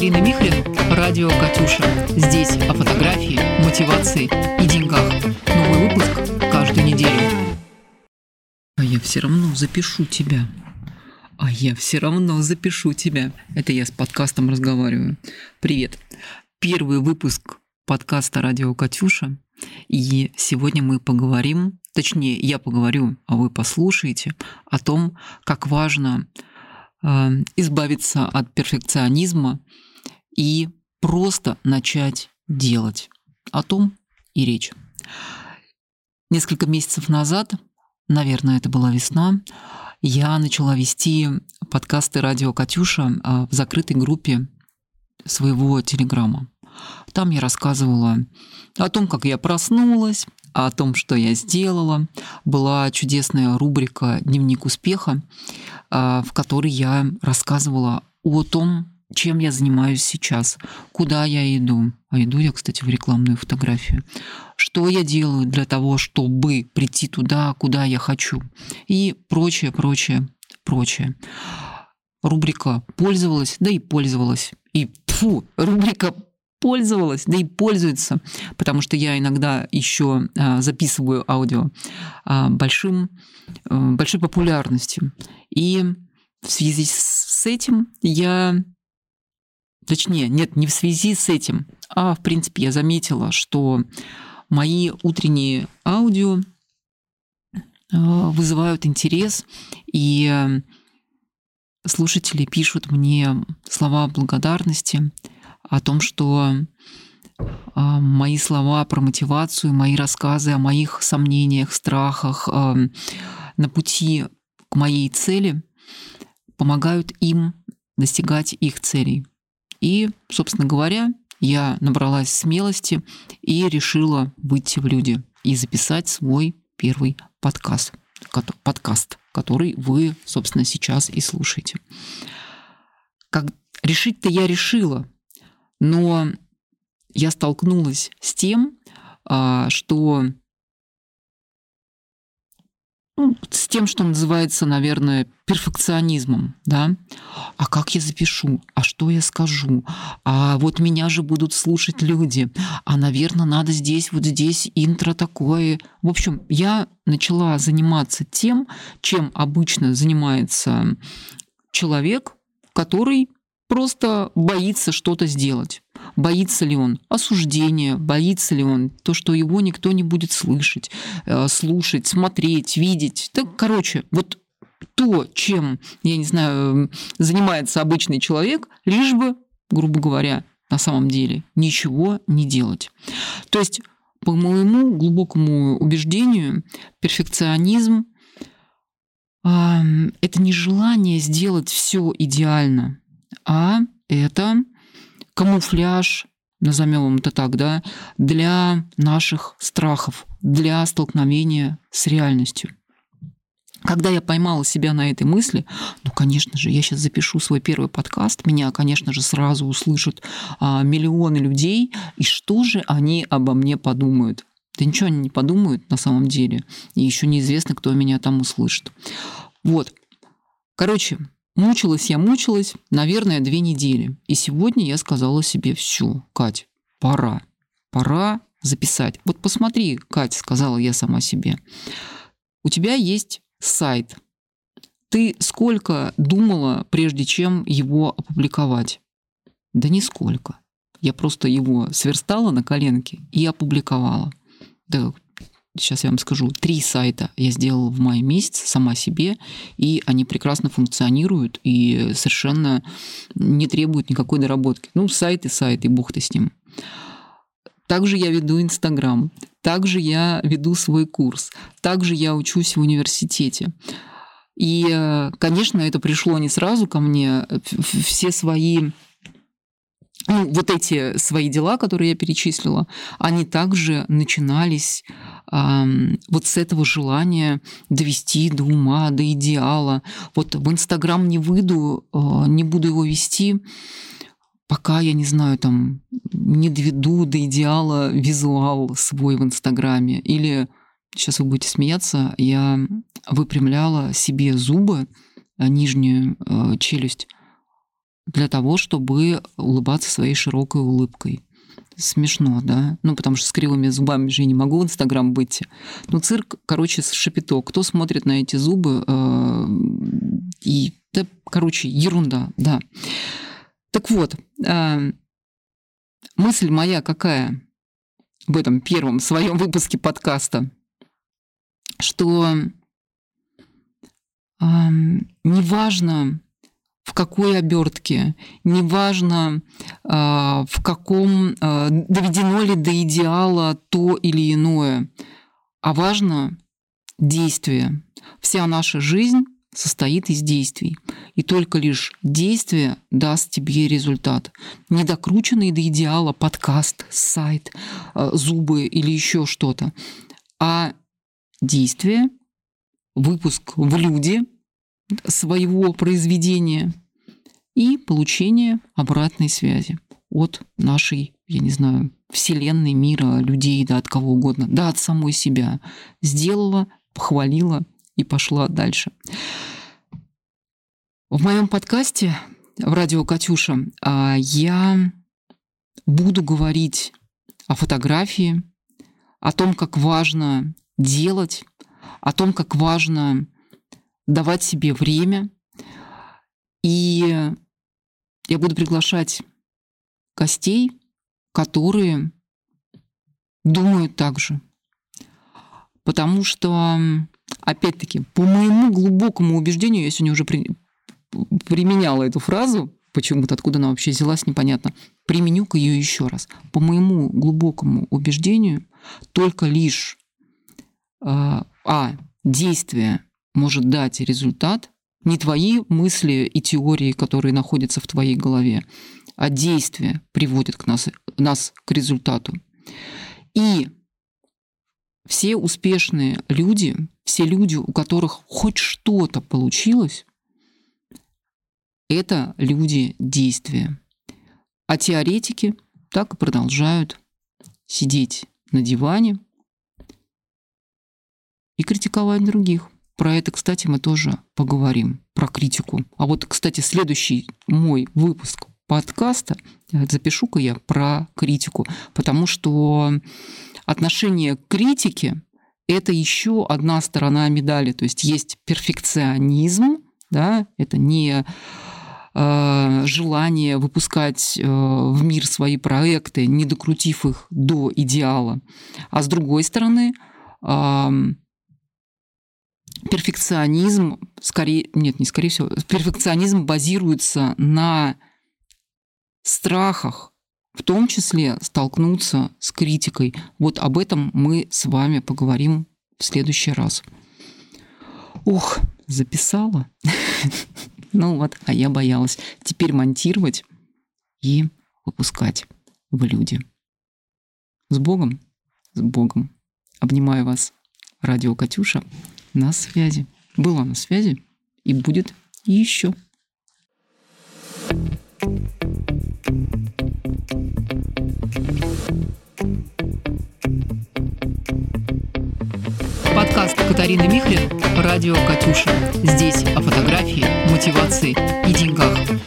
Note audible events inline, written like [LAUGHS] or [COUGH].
Карина Михрин, радио «Катюша». Здесь о фотографии, мотивации и деньгах. Новый выпуск каждую неделю. А я все равно запишу тебя. А я все равно запишу тебя. Это я с подкастом разговариваю. Привет. Первый выпуск подкаста «Радио Катюша». И сегодня мы поговорим, точнее, я поговорю, а вы послушаете, о том, как важно Э, избавиться от перфекционизма и просто начать делать. О том и речь. Несколько месяцев назад, наверное, это была весна, я начала вести подкасты «Радио Катюша» э, в закрытой группе своего телеграма. Там я рассказывала о том, как я проснулась, о том, что я сделала. Была чудесная рубрика «Дневник успеха», а, в которой я рассказывала о том, чем я занимаюсь сейчас, куда я иду. А иду я, кстати, в рекламную фотографию. Что я делаю для того, чтобы прийти туда, куда я хочу. И прочее, прочее, прочее. Рубрика «Пользовалась», да и пользовалась. И фу, рубрика пользовалась, да и пользуется, потому что я иногда еще а, записываю аудио а, большим, а, большой популярностью. И в связи с этим я Точнее, нет, не в связи с этим, а в принципе я заметила, что мои утренние аудио вызывают интерес, и слушатели пишут мне слова благодарности, о том, что а, мои слова про мотивацию, мои рассказы о моих сомнениях, страхах а, на пути к моей цели помогают им достигать их целей. И, собственно говоря, я набралась смелости и решила выйти в люди и записать свой первый подкаст, подкаст, который вы, собственно, сейчас и слушаете. Как решить-то я решила, но я столкнулась с тем, а, что ну, с тем, что называется, наверное, перфекционизмом, да. А как я запишу? А что я скажу? А вот меня же будут слушать люди. А, наверное, надо здесь, вот здесь интро такое. В общем, я начала заниматься тем, чем обычно занимается человек, который просто боится что-то сделать. Боится ли он осуждения, боится ли он то, что его никто не будет слышать, э, слушать, смотреть, видеть. Так, короче, вот то, чем, я не знаю, занимается обычный человек, лишь бы, грубо говоря, на самом деле ничего не делать. То есть, по моему глубокому убеждению, перфекционизм это не желание сделать все идеально, а это камуфляж, назовем это так, да, для наших страхов, для столкновения с реальностью. Когда я поймала себя на этой мысли, ну, конечно же, я сейчас запишу свой первый подкаст, меня, конечно же, сразу услышат а, миллионы людей, и что же они обо мне подумают? Да ничего они не подумают на самом деле, и еще неизвестно, кто меня там услышит. Вот. Короче, Мучилась я, мучилась, наверное, две недели. И сегодня я сказала себе, все, Кать, пора, пора записать. Вот посмотри, Кать, сказала я сама себе, у тебя есть сайт. Ты сколько думала, прежде чем его опубликовать? Да нисколько. Я просто его сверстала на коленке и опубликовала. Да сейчас я вам скажу, три сайта я сделала в мае месяце сама себе, и они прекрасно функционируют и совершенно не требуют никакой доработки. Ну, сайт и сайт, и бог ты с ним. Также я веду Инстаграм, также я веду свой курс, также я учусь в университете. И, конечно, это пришло не сразу ко мне. Все свои ну, вот эти свои дела, которые я перечислила, они также начинались э, вот с этого желания довести до ума, до идеала. Вот в Инстаграм не выйду, э, не буду его вести, пока я не знаю, там, не доведу до идеала визуал свой в Инстаграме. Или, сейчас вы будете смеяться, я выпрямляла себе зубы, нижнюю э, челюсть, для того, чтобы улыбаться своей широкой улыбкой. Смешно, да? Ну, потому что с кривыми зубами же я не могу в Инстаграм выйти. Ну, цирк, короче, с шапито. Кто смотрит на эти зубы? Э, и, да, короче, ерунда, да. Так вот, э, мысль моя какая в этом первом своем выпуске подкаста, что э, неважно, в какой обертке, неважно, а, в каком а, доведено ли до идеала то или иное, а важно действие. Вся наша жизнь состоит из действий. И только лишь действие даст тебе результат. Не докрученный до идеала подкаст, сайт, а, зубы или еще что-то, а действие, выпуск в люди – своего произведения и получение обратной связи от нашей, я не знаю, вселенной, мира, людей, да, от кого угодно, да, от самой себя. Сделала, похвалила и пошла дальше. В моем подкасте в радио Катюша а, я буду говорить о фотографии, о том, как важно делать, о том, как важно давать себе время. И я буду приглашать гостей, которые думают так же. Потому что, опять-таки, по моему глубокому убеждению, я сегодня уже при, применяла эту фразу, почему-то откуда она вообще взялась, непонятно. Применю-ка ее еще раз. По моему глубокому убеждению, только лишь а, а действие может дать результат, не твои мысли и теории, которые находятся в твоей голове, а действия приводят к нас, нас к результату. И все успешные люди, все люди, у которых хоть что-то получилось, это люди действия. А теоретики так и продолжают сидеть на диване и критиковать других. Про это, кстати, мы тоже поговорим, про критику. А вот, кстати, следующий мой выпуск подкаста э, запишу-ка я про критику, потому что отношение к критике – это еще одна сторона медали. То есть есть перфекционизм, да, это не э, желание выпускать э, в мир свои проекты, не докрутив их до идеала. А с другой стороны, перфекционизм, скорее, нет, не скорее всего, перфекционизм базируется на страхах, в том числе столкнуться с критикой. Вот об этом мы с вами поговорим в следующий раз. Ух, записала. [LAUGHS] Ну вот, а я боялась. Теперь монтировать и выпускать в люди. С Богом, с Богом. Обнимаю вас. Радио Катюша на связи. Была на связи и будет еще. Подкаст Катарины Михлин «Радио Катюша». Здесь о фотографии, мотивации и деньгах.